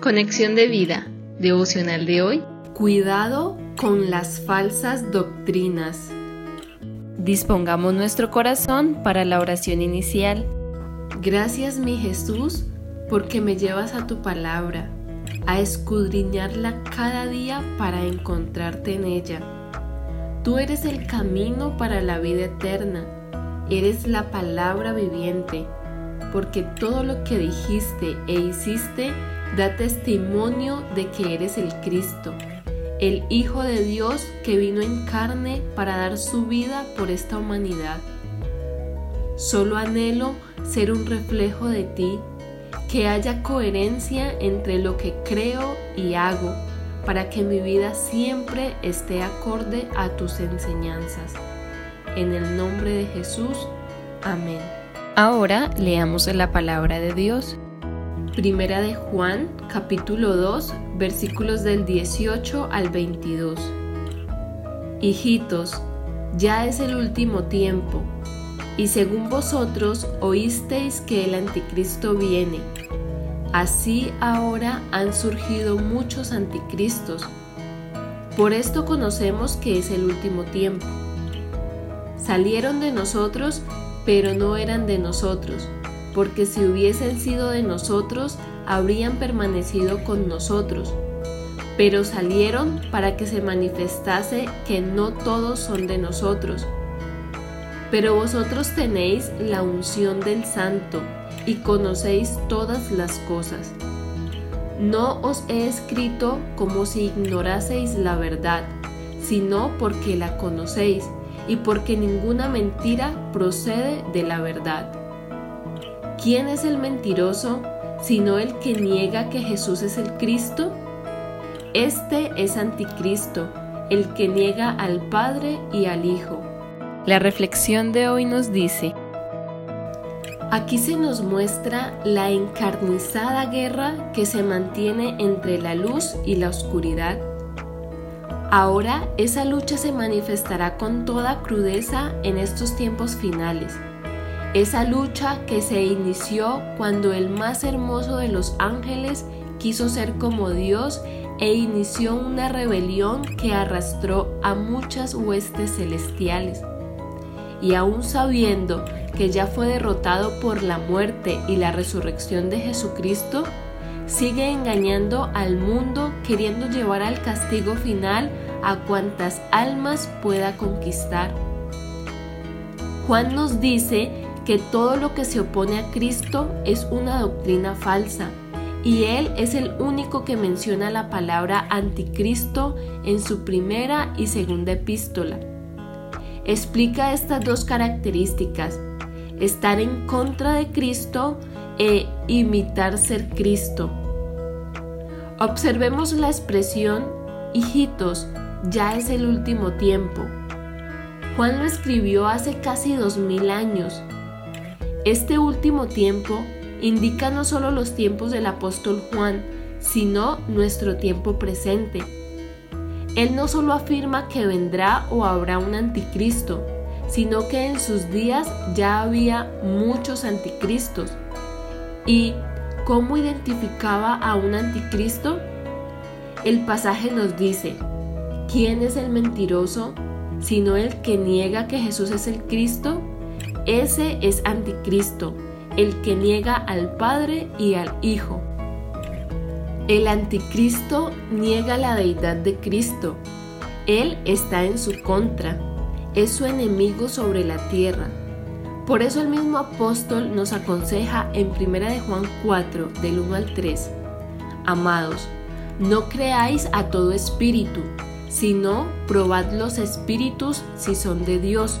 Conexión de vida, devocional de hoy. Cuidado con las falsas doctrinas. Dispongamos nuestro corazón para la oración inicial. Gracias mi Jesús porque me llevas a tu palabra, a escudriñarla cada día para encontrarte en ella. Tú eres el camino para la vida eterna, eres la palabra viviente, porque todo lo que dijiste e hiciste da testimonio de que eres el Cristo, el Hijo de Dios que vino en carne para dar su vida por esta humanidad. Solo anhelo ser un reflejo de ti, que haya coherencia entre lo que creo y hago, para que mi vida siempre esté acorde a tus enseñanzas. En el nombre de Jesús, amén. Ahora leamos la palabra de Dios. Primera de Juan, capítulo 2, versículos del 18 al 22. Hijitos, ya es el último tiempo, y según vosotros oísteis que el anticristo viene. Así ahora han surgido muchos anticristos. Por esto conocemos que es el último tiempo. Salieron de nosotros, pero no eran de nosotros porque si hubiesen sido de nosotros, habrían permanecido con nosotros. Pero salieron para que se manifestase que no todos son de nosotros. Pero vosotros tenéis la unción del Santo y conocéis todas las cosas. No os he escrito como si ignoraseis la verdad, sino porque la conocéis y porque ninguna mentira procede de la verdad. ¿Quién es el mentiroso sino el que niega que Jesús es el Cristo? Este es anticristo, el que niega al Padre y al Hijo. La reflexión de hoy nos dice, Aquí se nos muestra la encarnizada guerra que se mantiene entre la luz y la oscuridad. Ahora esa lucha se manifestará con toda crudeza en estos tiempos finales esa lucha que se inició cuando el más hermoso de los ángeles quiso ser como Dios e inició una rebelión que arrastró a muchas huestes celestiales. Y aún sabiendo que ya fue derrotado por la muerte y la resurrección de Jesucristo, sigue engañando al mundo queriendo llevar al castigo final a cuantas almas pueda conquistar. Juan nos dice que todo lo que se opone a Cristo es una doctrina falsa y Él es el único que menciona la palabra anticristo en su primera y segunda epístola. Explica estas dos características, estar en contra de Cristo e imitar ser Cristo. Observemos la expresión, hijitos, ya es el último tiempo. Juan lo escribió hace casi dos mil años este último tiempo indica no solo los tiempos del apóstol Juan, sino nuestro tiempo presente. Él no solo afirma que vendrá o habrá un anticristo, sino que en sus días ya había muchos anticristos. ¿Y cómo identificaba a un anticristo? El pasaje nos dice, ¿quién es el mentiroso sino el que niega que Jesús es el Cristo? Ese es anticristo, el que niega al Padre y al Hijo. El anticristo niega la deidad de Cristo. Él está en su contra, es su enemigo sobre la tierra. Por eso el mismo apóstol nos aconseja en 1 de Juan 4, del 1 al 3, Amados, no creáis a todo espíritu, sino probad los espíritus si son de Dios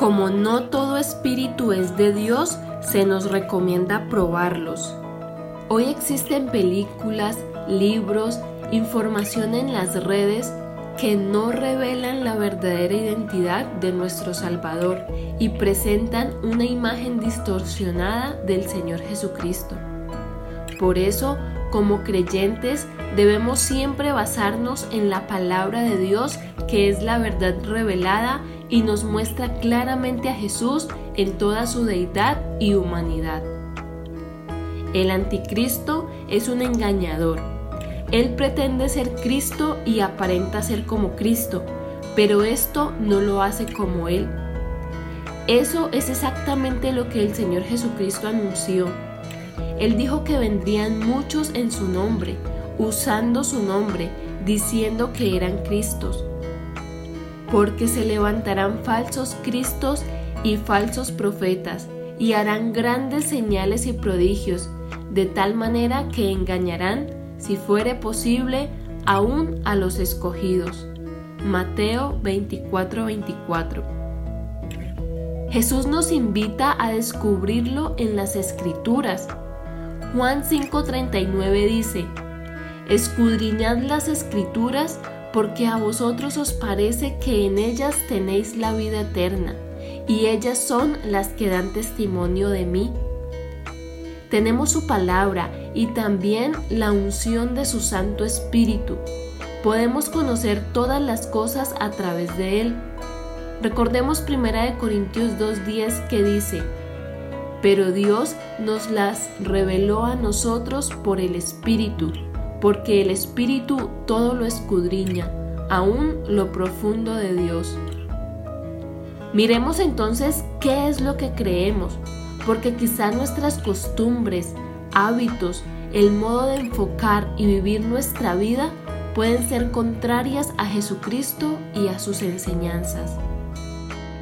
Como no todo espíritu es de Dios, se nos recomienda probarlos. Hoy existen películas, libros, información en las redes que no revelan la verdadera identidad de nuestro Salvador y presentan una imagen distorsionada del Señor Jesucristo. Por eso, como creyentes, debemos siempre basarnos en la palabra de Dios, que es la verdad revelada y nos muestra claramente a Jesús en toda su deidad y humanidad. El anticristo es un engañador él pretende ser Cristo y aparenta ser como Cristo, pero esto no lo hace como Él. Eso es exactamente lo que el Señor Jesucristo anunció. Él dijo que vendrían muchos en su nombre, usando su nombre, diciendo que eran Cristos. Porque se levantarán falsos Cristos y falsos profetas, y harán grandes señales y prodigios, de tal manera que engañarán si fuere posible, aún a los escogidos. Mateo 24:24. Jesús nos invita a descubrirlo en las escrituras. Juan 5:39 dice, Escudriñad las escrituras porque a vosotros os parece que en ellas tenéis la vida eterna, y ellas son las que dan testimonio de mí. Tenemos su palabra y también la unción de su Santo Espíritu. Podemos conocer todas las cosas a través de Él. Recordemos 1 Corintios 2.10 que dice, pero Dios nos las reveló a nosotros por el Espíritu, porque el Espíritu todo lo escudriña, aún lo profundo de Dios. Miremos entonces qué es lo que creemos, porque quizá nuestras costumbres, hábitos, el modo de enfocar y vivir nuestra vida pueden ser contrarias a Jesucristo y a sus enseñanzas.